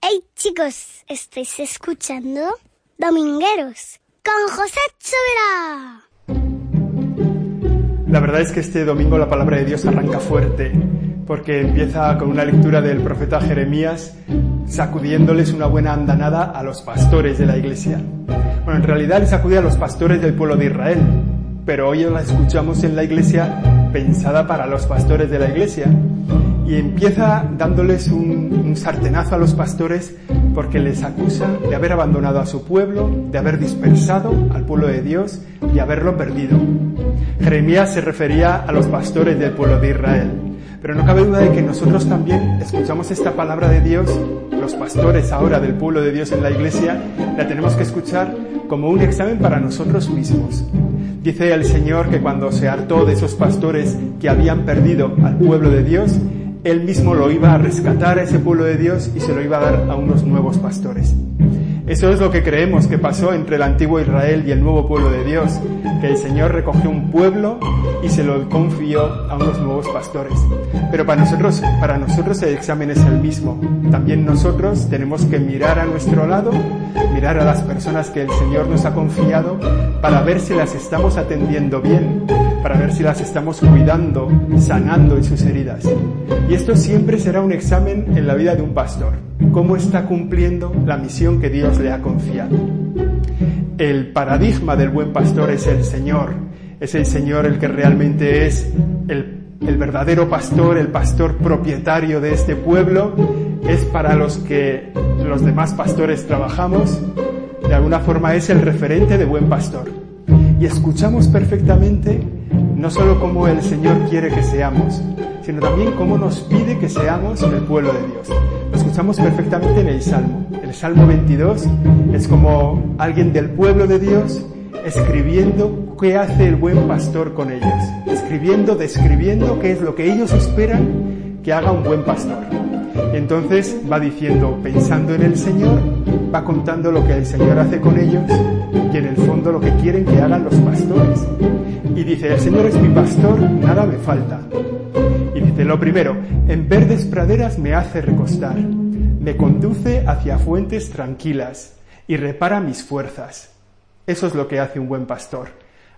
Hey chicos, ¿estáis escuchando? Domingueros con José Chovera. La verdad es que este domingo la palabra de Dios arranca fuerte porque empieza con una lectura del profeta Jeremías sacudiéndoles una buena andanada a los pastores de la iglesia. Bueno, en realidad les sacude a los pastores del pueblo de Israel, pero hoy la escuchamos en la iglesia pensada para los pastores de la iglesia. Y empieza dándoles un, sartenazo a los pastores porque les acusa de haber abandonado a su pueblo, de haber dispersado al pueblo de Dios y haberlo perdido. Jeremías se refería a los pastores del pueblo de Israel. Pero no cabe duda de que nosotros también escuchamos esta palabra de Dios, los pastores ahora del pueblo de Dios en la iglesia, la tenemos que escuchar como un examen para nosotros mismos. Dice el Señor que cuando se hartó de esos pastores que habían perdido al pueblo de Dios, Él mismo lo iba a rescatar a ese pueblo de Dios y se lo iba a dar a unos nuevos pastores. Eso es lo que creemos que pasó entre el antiguo Israel y el nuevo pueblo de Dios, que el Señor recogió un pueblo y se lo confió a unos nuevos pastores. Pero para nosotros, para nosotros el examen es el mismo. También nosotros tenemos que mirar a nuestro lado, mirar a las personas que el Señor nos ha confiado para ver si las estamos atendiendo bien, para ver si las estamos cuidando, sanando en sus heridas. Y esto siempre será un examen en la vida de un pastor. ¿Cómo está cumpliendo la misión que Dios le ha confiado? El paradigma del buen pastor es el Señor. Es el Señor el que realmente es el, el verdadero pastor, el pastor propietario de este pueblo. Es para los que los demás pastores trabajamos. De alguna forma es el referente de buen pastor. Y escuchamos perfectamente no solo cómo el Señor quiere que seamos, sino también cómo nos pide que seamos el pueblo de Dios. Lo escuchamos perfectamente en el Salmo. El Salmo 22 es como alguien del pueblo de Dios escribiendo qué hace el buen pastor con ellos, escribiendo, describiendo qué es lo que ellos esperan que haga un buen pastor. Entonces va diciendo, pensando en el Señor, va contando lo que el Señor hace con ellos lo que quieren que hagan los pastores. Y dice, el Señor es mi pastor, nada me falta. Y dice, lo primero, en verdes praderas me hace recostar, me conduce hacia fuentes tranquilas y repara mis fuerzas. Eso es lo que hace un buen pastor,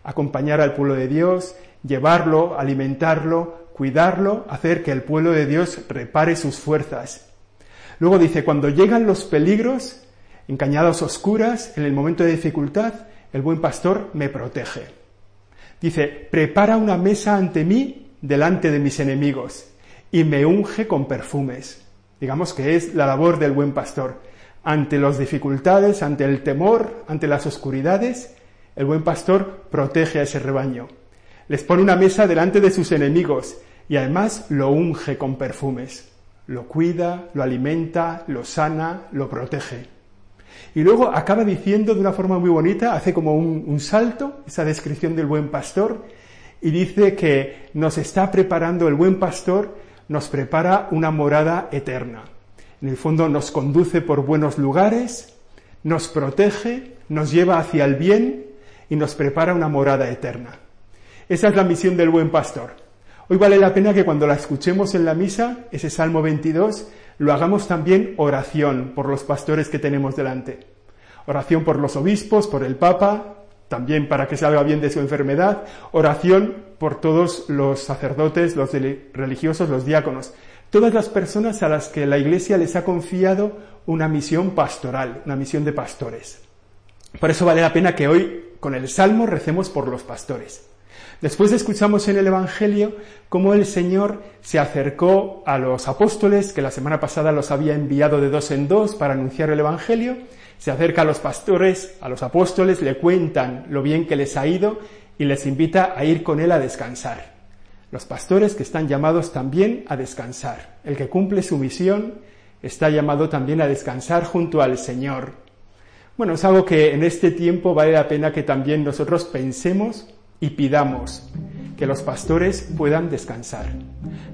acompañar al pueblo de Dios, llevarlo, alimentarlo, cuidarlo, hacer que el pueblo de Dios repare sus fuerzas. Luego dice, cuando llegan los peligros, en cañadas oscuras, en el momento de dificultad, el buen pastor me protege. Dice, prepara una mesa ante mí delante de mis enemigos y me unge con perfumes. Digamos que es la labor del buen pastor. Ante las dificultades, ante el temor, ante las oscuridades, el buen pastor protege a ese rebaño. Les pone una mesa delante de sus enemigos y además lo unge con perfumes. Lo cuida, lo alimenta, lo sana, lo protege. Y luego acaba diciendo de una forma muy bonita, hace como un, salto, esa descripción del buen pastor, y dice que nos está preparando el buen pastor, nos prepara una morada eterna. En el fondo nos conduce por buenos lugares, nos protege, nos lleva hacia el bien y nos prepara una morada eterna. Esa es la misión del buen pastor. Hoy vale la pena que cuando la escuchemos en la misa, ese Salmo 22, lo hagamos también oración por los pastores que tenemos delante. Oración por los obispos, por el Papa, también para que salga bien de su enfermedad. Oración por todos los sacerdotes, los religiosos, los diáconos. Todas las personas a las que la Iglesia les ha confiado una misión pastoral, una misión de pastores. Por eso vale la pena que hoy con el Salmo recemos por los pastores. Después escuchamos en el Evangelio cómo el Señor se acercó a los apóstoles, que la semana pasada los había enviado de dos en dos para anunciar el Evangelio, se acerca a los pastores, a los apóstoles, le cuentan lo bien que les ha ido y les invita a ir con él a descansar. Los pastores que están llamados también a descansar. El que cumple su misión, está llamado también a descansar junto al Señor. Bueno, es algo que en este tiempo vale la pena que también nosotros pensemos y pidamos que los pastores puedan descansar,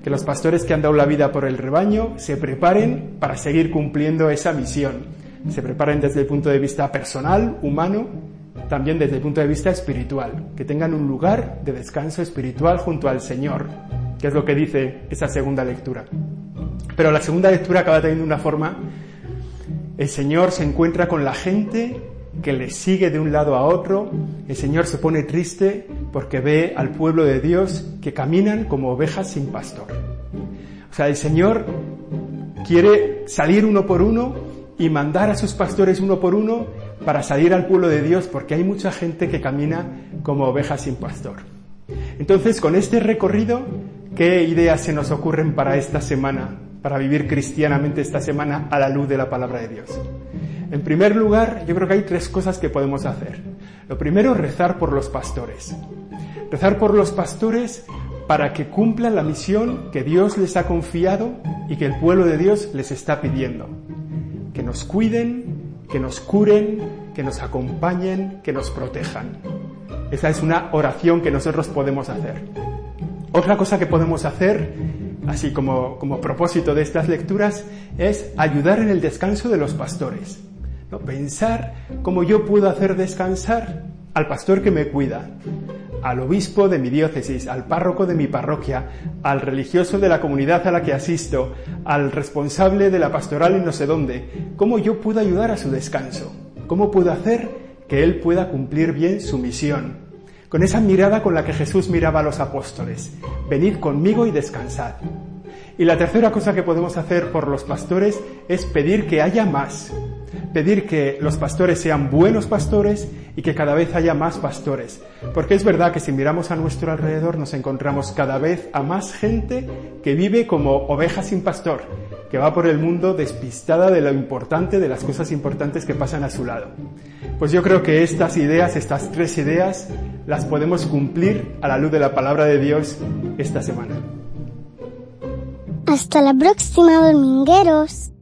que los pastores que han dado la vida por el rebaño se preparen para seguir cumpliendo esa misión, se preparen desde el punto de vista personal, humano, también desde el punto de vista espiritual, que tengan un lugar de descanso espiritual junto al Señor, que es lo que dice esa segunda lectura. Pero la segunda lectura acaba teniendo una forma, el Señor se encuentra con la gente que le sigue de un lado a otro, el Señor se pone triste porque ve al pueblo de Dios que caminan como ovejas sin pastor. O sea, el Señor quiere salir uno por uno y mandar a sus pastores uno por uno para salir al pueblo de Dios porque hay mucha gente que camina como ovejas sin pastor. Entonces, con este recorrido, ¿qué ideas se nos ocurren para esta semana, para vivir cristianamente esta semana a la luz de la palabra de Dios? En primer lugar, yo creo que hay tres cosas que podemos hacer. Lo primero, rezar por los pastores. Rezar por los pastores para que cumplan la misión que Dios les ha confiado y que el pueblo de Dios les está pidiendo. Que nos cuiden, que nos curen, que nos acompañen, que nos protejan. Esa es una oración que nosotros podemos hacer. Otra cosa que podemos hacer, así como, como propósito de estas lecturas, es ayudar en el descanso de los pastores. Pensar cómo yo puedo hacer descansar al pastor que me cuida, al obispo de mi diócesis, al párroco de mi parroquia, al religioso de la comunidad a la que asisto, al responsable de la pastoral en no sé dónde, cómo yo puedo ayudar a su descanso, cómo puedo hacer que él pueda cumplir bien su misión. Con esa mirada con la que Jesús miraba a los apóstoles, venid conmigo y descansad. Y la tercera cosa que podemos hacer por los pastores es pedir que haya más, pedir que los pastores sean buenos pastores y que cada vez haya más pastores. Porque es verdad que si miramos a nuestro alrededor nos encontramos cada vez a más gente que vive como oveja sin pastor, que va por el mundo despistada de lo importante, de las cosas importantes que pasan a su lado. Pues yo creo que estas ideas, estas tres ideas, las podemos cumplir a la luz de la palabra de Dios esta semana. Hasta la próxima, domingueros.